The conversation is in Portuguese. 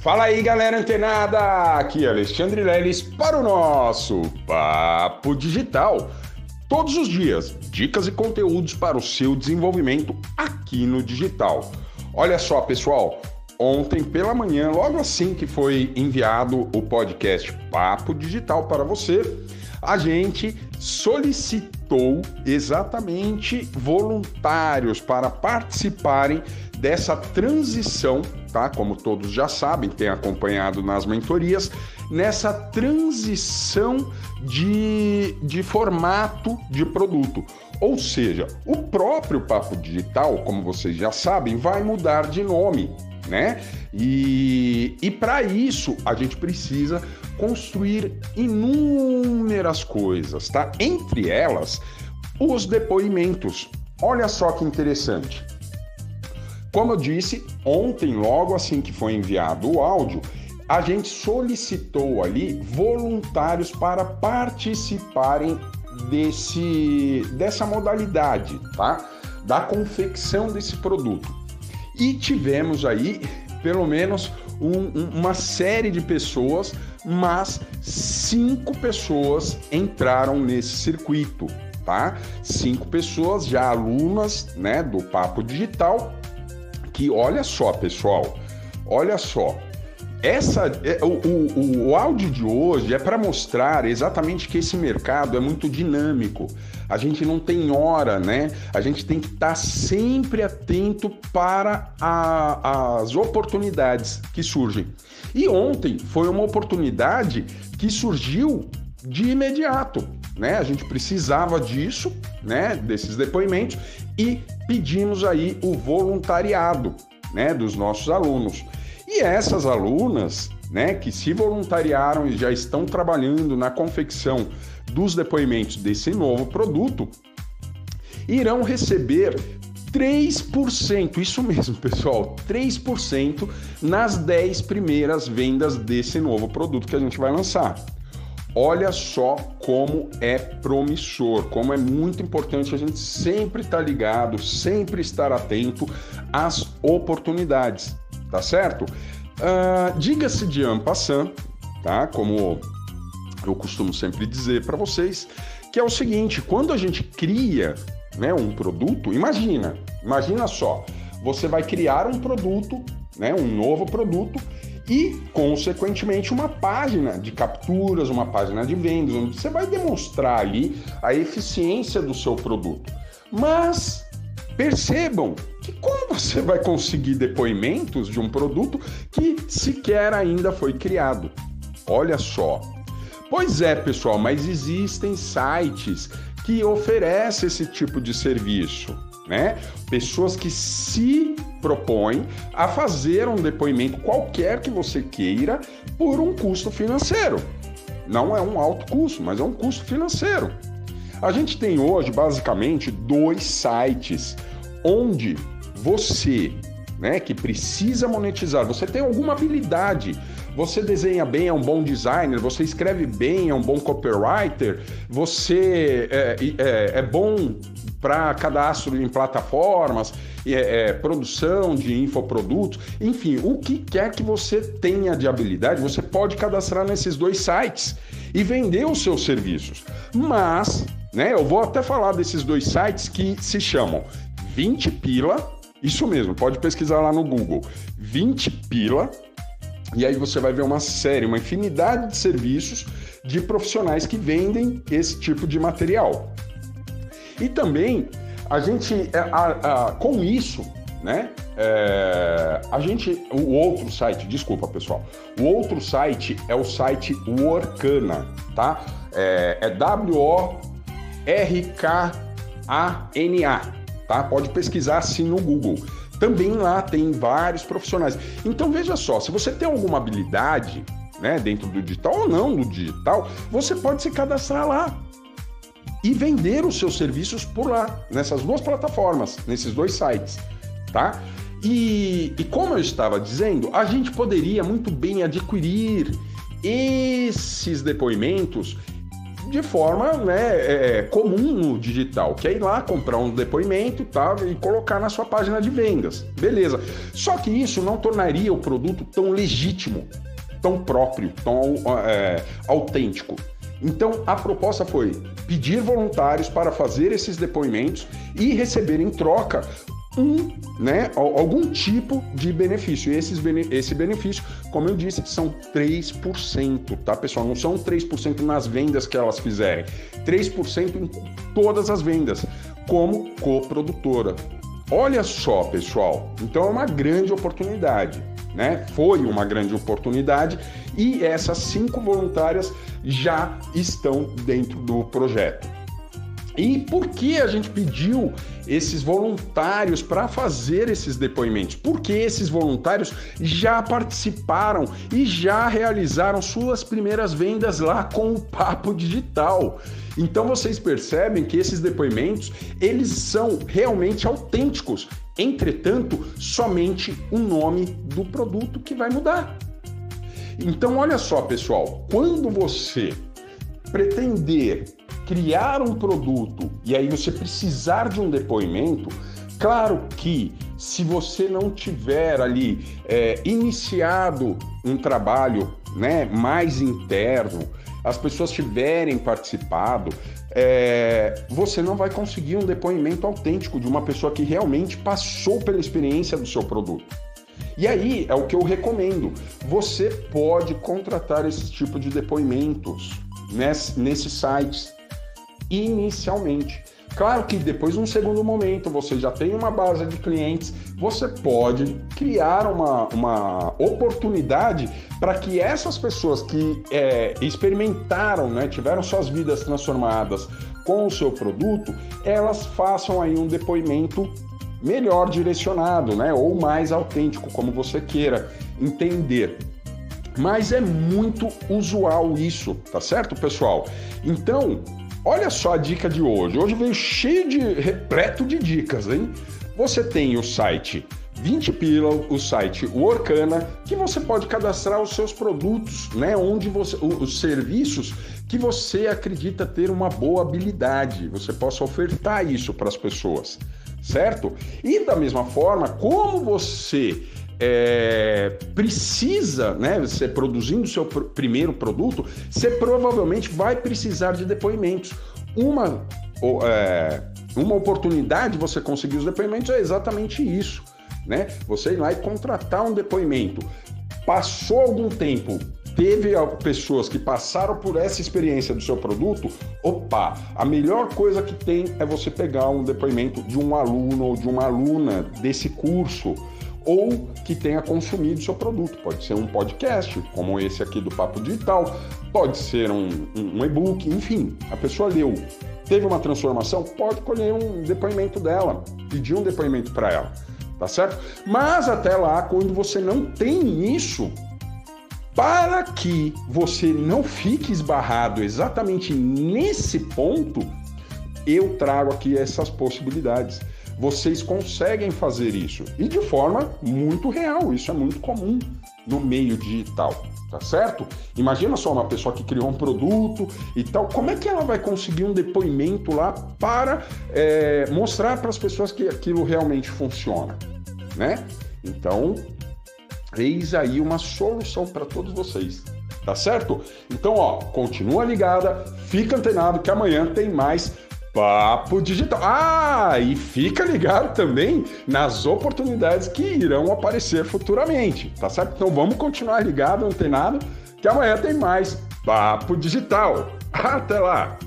Fala aí, galera antenada! Aqui é Alexandre Leles para o nosso Papo Digital. Todos os dias, dicas e conteúdos para o seu desenvolvimento aqui no digital. Olha só, pessoal, ontem pela manhã, logo assim que foi enviado o podcast Papo Digital para você, a gente solicitou exatamente voluntários para participarem dessa transição, tá? Como todos já sabem, tem acompanhado nas mentorias, nessa transição de, de formato de produto. Ou seja, o próprio Papo Digital, como vocês já sabem, vai mudar de nome, né? E, e para isso a gente precisa construir inúmeras coisas, tá? Entre elas, os depoimentos. Olha só que interessante. Como eu disse, ontem, logo assim que foi enviado o áudio, a gente solicitou ali voluntários para participarem desse, dessa modalidade, tá? Da confecção desse produto. E tivemos aí pelo menos um, um, uma série de pessoas, mas cinco pessoas entraram nesse circuito, tá? Cinco pessoas já alunas, né, do Papo Digital que olha só, pessoal, olha só. Essa, é, o, o, o áudio de hoje é para mostrar exatamente que esse mercado é muito dinâmico. A gente não tem hora, né? A gente tem que estar tá sempre atento para a, as oportunidades que surgem. E ontem foi uma oportunidade que surgiu de imediato, né? A gente precisava disso, né? Desses depoimentos e pedimos aí o voluntariado, né? Dos nossos alunos. E essas alunas, né? Que se voluntariaram e já estão trabalhando na confecção dos depoimentos desse novo produto, irão receber 3%, isso mesmo, pessoal, 3% nas 10 primeiras vendas desse novo produto que a gente vai lançar. Olha só como é promissor, como é muito importante a gente sempre estar tá ligado, sempre estar atento às oportunidades, tá certo? Uh, Diga-se de ampassant, tá? Como eu costumo sempre dizer para vocês, que é o seguinte: quando a gente cria né, um produto, imagina, imagina só, você vai criar um produto, né, um novo produto e, consequentemente, uma página de capturas, uma página de vendas, onde você vai demonstrar ali a eficiência do seu produto. Mas percebam que como você vai conseguir depoimentos de um produto que sequer ainda foi criado? Olha só. Pois é, pessoal, mas existem sites que oferecem esse tipo de serviço né? Pessoas que se propõem a fazer um depoimento qualquer que você queira por um custo financeiro. Não é um alto custo, mas é um custo financeiro. A gente tem hoje basicamente dois sites onde você, né, que precisa monetizar, você tem alguma habilidade, você desenha bem, é um bom designer, você escreve bem, é um bom copywriter, você é, é, é bom para cadastro em plataformas, é, é, produção de infoprodutos, enfim, o que quer que você tenha de habilidade, você pode cadastrar nesses dois sites e vender os seus serviços. Mas, né, eu vou até falar desses dois sites que se chamam 20 pila, isso mesmo, pode pesquisar lá no Google, 20 pila, e aí você vai ver uma série, uma infinidade de serviços de profissionais que vendem esse tipo de material. E também a gente, é, a, a, com isso, né? É, a gente, o outro site, desculpa pessoal, o outro site é o site Workana, tá? É, é W-O-R-K-A-N-A, tá? Pode pesquisar assim no Google. Também lá tem vários profissionais. Então veja só, se você tem alguma habilidade, né, dentro do digital ou não no digital, você pode se cadastrar lá e vender os seus serviços por lá, nessas duas plataformas, nesses dois sites, tá? E, e como eu estava dizendo, a gente poderia muito bem adquirir esses depoimentos de forma né, é, comum no digital, que é ir lá comprar um depoimento tal e colocar na sua página de vendas. Beleza. Só que isso não tornaria o produto tão legítimo, tão próprio, tão é, autêntico. Então a proposta foi pedir voluntários para fazer esses depoimentos e receber em troca um, né, algum tipo de benefício. E esses, esse benefício, como eu disse, são 3%, tá, pessoal? Não são 3% nas vendas que elas fizerem, 3% em todas as vendas, como coprodutora. Olha só, pessoal, então é uma grande oportunidade. Né? Foi uma grande oportunidade e essas cinco voluntárias já estão dentro do projeto. E por que a gente pediu esses voluntários para fazer esses depoimentos? Porque esses voluntários já participaram e já realizaram suas primeiras vendas lá com o Papo Digital. Então vocês percebem que esses depoimentos, eles são realmente autênticos. Entretanto, somente o nome do produto que vai mudar. Então olha só, pessoal, quando você pretender criar um produto e aí você precisar de um depoimento, claro que se você não tiver ali é, iniciado um trabalho né, mais interno, as pessoas tiverem participado, é, você não vai conseguir um depoimento autêntico de uma pessoa que realmente passou pela experiência do seu produto. E aí é o que eu recomendo. Você pode contratar esse tipo de depoimentos nesses sites inicialmente. Claro que depois, num segundo momento, você já tem uma base de clientes, você pode criar uma, uma oportunidade para que essas pessoas que é, experimentaram, né, tiveram suas vidas transformadas com o seu produto, elas façam aí um depoimento melhor direcionado, né, ou mais autêntico, como você queira entender. Mas é muito usual isso, tá certo, pessoal? Então, Olha só a dica de hoje. Hoje veio cheio de repleto de dicas, hein? Você tem o site 20 pila, o site Workana, que você pode cadastrar os seus produtos, né? Onde você os serviços que você acredita ter uma boa habilidade, você possa ofertar isso para as pessoas, certo? E da mesma forma, como você é, precisa, né, você produzindo seu pr primeiro produto, você provavelmente vai precisar de depoimentos. Uma, é, uma oportunidade de você conseguir os depoimentos é exatamente isso, né? Você ir lá e contratar um depoimento. Passou algum tempo, teve pessoas que passaram por essa experiência do seu produto, opa, a melhor coisa que tem é você pegar um depoimento de um aluno ou de uma aluna desse curso ou que tenha consumido seu produto. Pode ser um podcast, como esse aqui do Papo Digital, pode ser um, um, um e-book, enfim, a pessoa leu, teve uma transformação, pode colher um depoimento dela, pedir um depoimento para ela, tá certo? Mas até lá, quando você não tem isso, para que você não fique esbarrado exatamente nesse ponto, eu trago aqui essas possibilidades. Vocês conseguem fazer isso e de forma muito real. Isso é muito comum no meio digital, tá certo? Imagina só uma pessoa que criou um produto e tal, como é que ela vai conseguir um depoimento lá para é, mostrar para as pessoas que aquilo realmente funciona, né? Então, eis aí uma solução para todos vocês. Tá certo? Então, ó, continua ligada, fica antenado que amanhã tem mais Papo Digital. Ah, e fica ligado também nas oportunidades que irão aparecer futuramente, tá certo? Então vamos continuar ligado, antenado, que amanhã tem mais Papo Digital. Até lá!